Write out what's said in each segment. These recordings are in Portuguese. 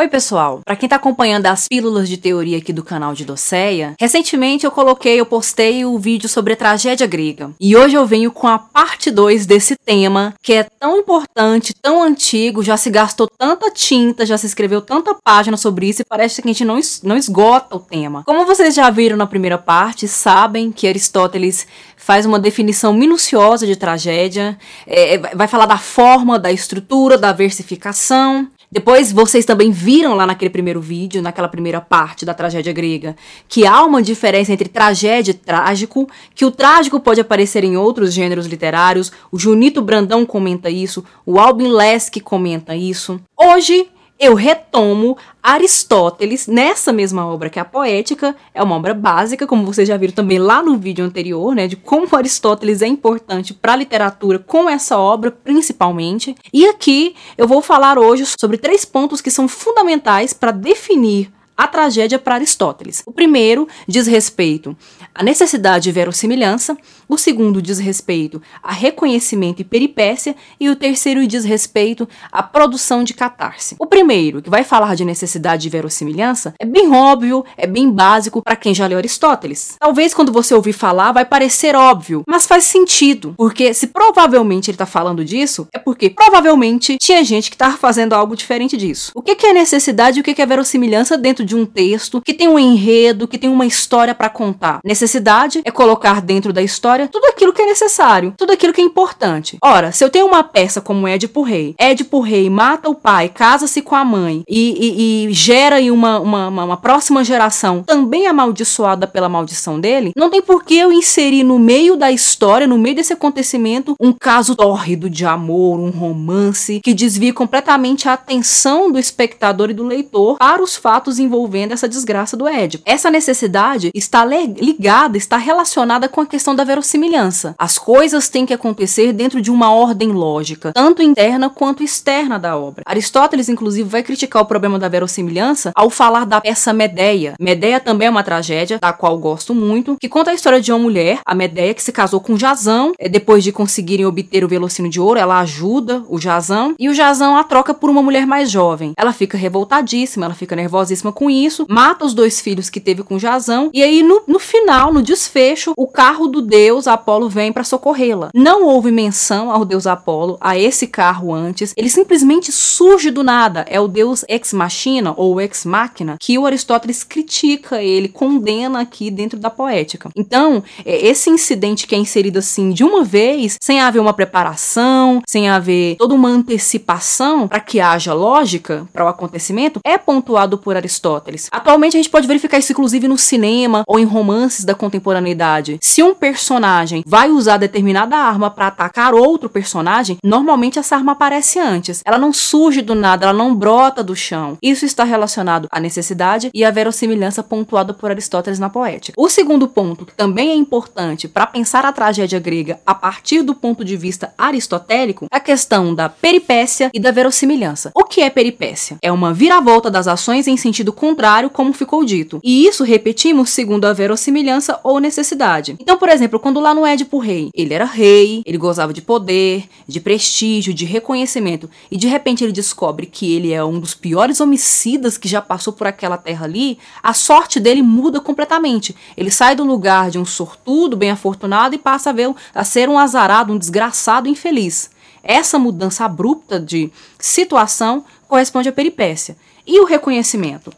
Oi, pessoal. Para quem tá acompanhando as pílulas de teoria aqui do canal de Doceia, recentemente eu coloquei, eu postei o vídeo sobre a tragédia grega. E hoje eu venho com a parte 2 desse tema, que é tão importante, tão antigo, já se gastou tanta tinta, já se escreveu tanta página sobre isso e parece que a gente não, não esgota o tema. Como vocês já viram na primeira parte, sabem que Aristóteles faz uma definição minuciosa de tragédia, é, vai falar da forma, da estrutura, da versificação. Depois vocês também viram lá naquele primeiro vídeo, naquela primeira parte da tragédia grega, que há uma diferença entre tragédia e trágico, que o trágico pode aparecer em outros gêneros literários. O Junito Brandão comenta isso, o Albin Lesk comenta isso. Hoje eu retomo Aristóteles nessa mesma obra que é a Poética, é uma obra básica, como vocês já viram também lá no vídeo anterior, né, de como Aristóteles é importante para a literatura com essa obra principalmente. E aqui eu vou falar hoje sobre três pontos que são fundamentais para definir a tragédia para Aristóteles. O primeiro diz respeito à necessidade de verossimilhança, o segundo diz respeito a reconhecimento e peripécia, e o terceiro diz respeito à produção de catarse. O primeiro, que vai falar de necessidade de verossimilhança, é bem óbvio, é bem básico para quem já leu Aristóteles. Talvez quando você ouvir falar vai parecer óbvio, mas faz sentido, porque se provavelmente ele está falando disso, é porque provavelmente tinha gente que estava fazendo algo diferente disso. O que, é necessidade e o que, que é verossimilhança dentro de um texto que tem um enredo, que tem uma história para contar? Necessidade é colocar dentro da história tudo aquilo que é necessário, tudo aquilo que é importante. Ora, se eu tenho uma peça como Édipo Rei, Édipo Rei mata o pai, casa-se com a mãe e, e, e gera aí uma, uma, uma, uma, próxima geração também amaldiçoada pela maldição dele, não tem por que eu inserir no meio da história, no meio desse acontecimento, um caso tórrido de amor, um romance que desvie completamente a atenção do espectador e do leitor para os fatos envolvendo essa desgraça do Édipo. Essa necessidade está ligada, está relacionada com a questão da verossimilhança. As coisas têm que acontecer dentro de uma ordem lógica, tanto interna quanto externa da obra. Aristóteles, inclusive, vai criticar o problema da verossimilhança ao falar da peça Medeia. Medeia também é uma tragédia, da qual gosto muito, que conta a história de uma mulher, a Medeia, que se casou com Jazão. É, depois de conseguirem obter o velocino de ouro, ela ajuda o Jazão e o Jazão a troca por uma mulher mais jovem. Ela fica revoltadíssima, ela fica nervosíssima com isso, mata os dois filhos que teve com Jazão e aí no, no final, no desfecho, o carro do deus Apolo vem para socorrê-la. Não houve menção ao deus Apolo, a esse carro antes. Ele simplesmente surge do nada. É o deus ex machina ou ex machina que o Aristóteles critica, ele condena aqui dentro da poética. Então, é, esse incidente que é inserido assim de uma vez, sem haver uma preparação, sem haver toda uma antecipação para que haja lógica para o acontecimento, é pontuado por Aristóteles. Atualmente a gente pode verificar isso inclusive no cinema ou em romances da contemporaneidade. Se um personagem personagem vai usar determinada arma para atacar outro personagem, normalmente essa arma aparece antes. Ela não surge do nada, ela não brota do chão. Isso está relacionado à necessidade e à verossimilhança pontuada por Aristóteles na poética. O segundo ponto, que também é importante para pensar a tragédia grega a partir do ponto de vista aristotélico, é a questão da peripécia e da verossimilhança. O que é peripécia? É uma viravolta das ações em sentido contrário, como ficou dito. E isso repetimos segundo a verossimilhança ou necessidade. Então, por exemplo, quando lá no Édipo Rei. Ele era rei, ele gozava de poder, de prestígio, de reconhecimento. E de repente ele descobre que ele é um dos piores homicidas que já passou por aquela terra ali. A sorte dele muda completamente. Ele sai do lugar de um sortudo, bem afortunado, e passa a, ver, a ser um azarado, um desgraçado infeliz. Essa mudança abrupta de situação corresponde à peripécia. E o reconhecimento?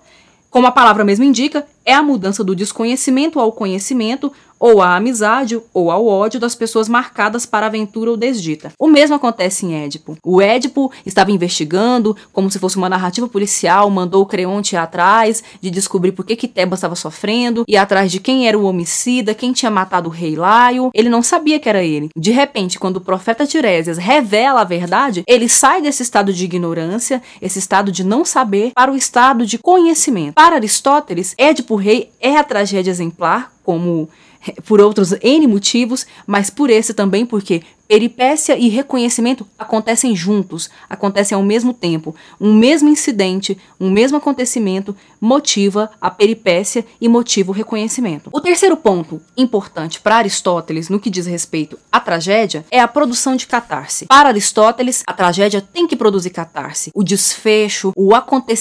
Como a palavra mesmo indica, é a mudança do desconhecimento ao conhecimento, ou à amizade ou ao ódio das pessoas marcadas para aventura ou desdita. O mesmo acontece em Édipo. O Édipo estava investigando, como se fosse uma narrativa policial, mandou o Creonte atrás de descobrir por que, que Tebas estava sofrendo, e atrás de quem era o homicida, quem tinha matado o rei Laio. Ele não sabia que era ele. De repente, quando o profeta Tiresias revela a verdade, ele sai desse estado de ignorância, esse estado de não saber, para o estado de conhecimento. Para Aristóteles, Édipo Rei é a tragédia exemplar, como por outros N motivos, mas por esse também, porque peripécia e reconhecimento acontecem juntos, acontecem ao mesmo tempo. Um mesmo incidente, um mesmo acontecimento motiva a peripécia e motiva o reconhecimento. O terceiro ponto importante para Aristóteles no que diz respeito à tragédia é a produção de catarse. Para Aristóteles, a tragédia tem que produzir catarse. O desfecho, o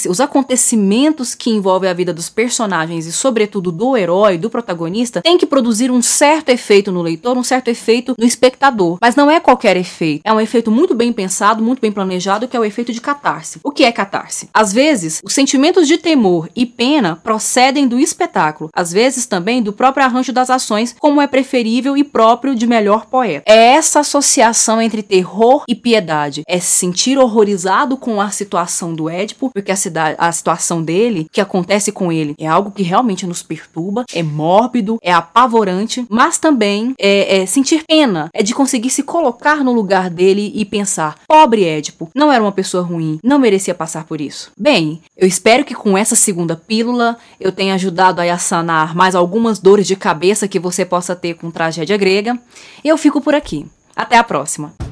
os acontecimentos que envolvem a vida dos personagens e, sobretudo, do herói, do protagonista, tem que produzir um certo efeito no leitor, um certo efeito no espectador. Mas não é qualquer efeito. É um efeito muito bem pensado, muito bem planejado, que é o efeito de catarse. O que é catarse? Às vezes, os sentimentos de temor e pena procedem do espetáculo, às vezes também do próprio arranjo das ações, como é preferível e próprio de melhor poeta. É essa associação entre terror e piedade, é se sentir horrorizado com a situação do Édipo, porque a, cidade, a situação dele, que acontece com ele, é algo que realmente nos perturba, é mórbido, é apavorante, mas também é, é sentir pena, é de conseguir se colocar no lugar dele e pensar: pobre Édipo, não era uma pessoa ruim, não merecia passar por isso. Bem, eu espero que com essa segunda pílula eu tenha ajudado a sanar mais algumas dores de cabeça que você possa ter com tragédia grega. Eu fico por aqui. Até a próxima!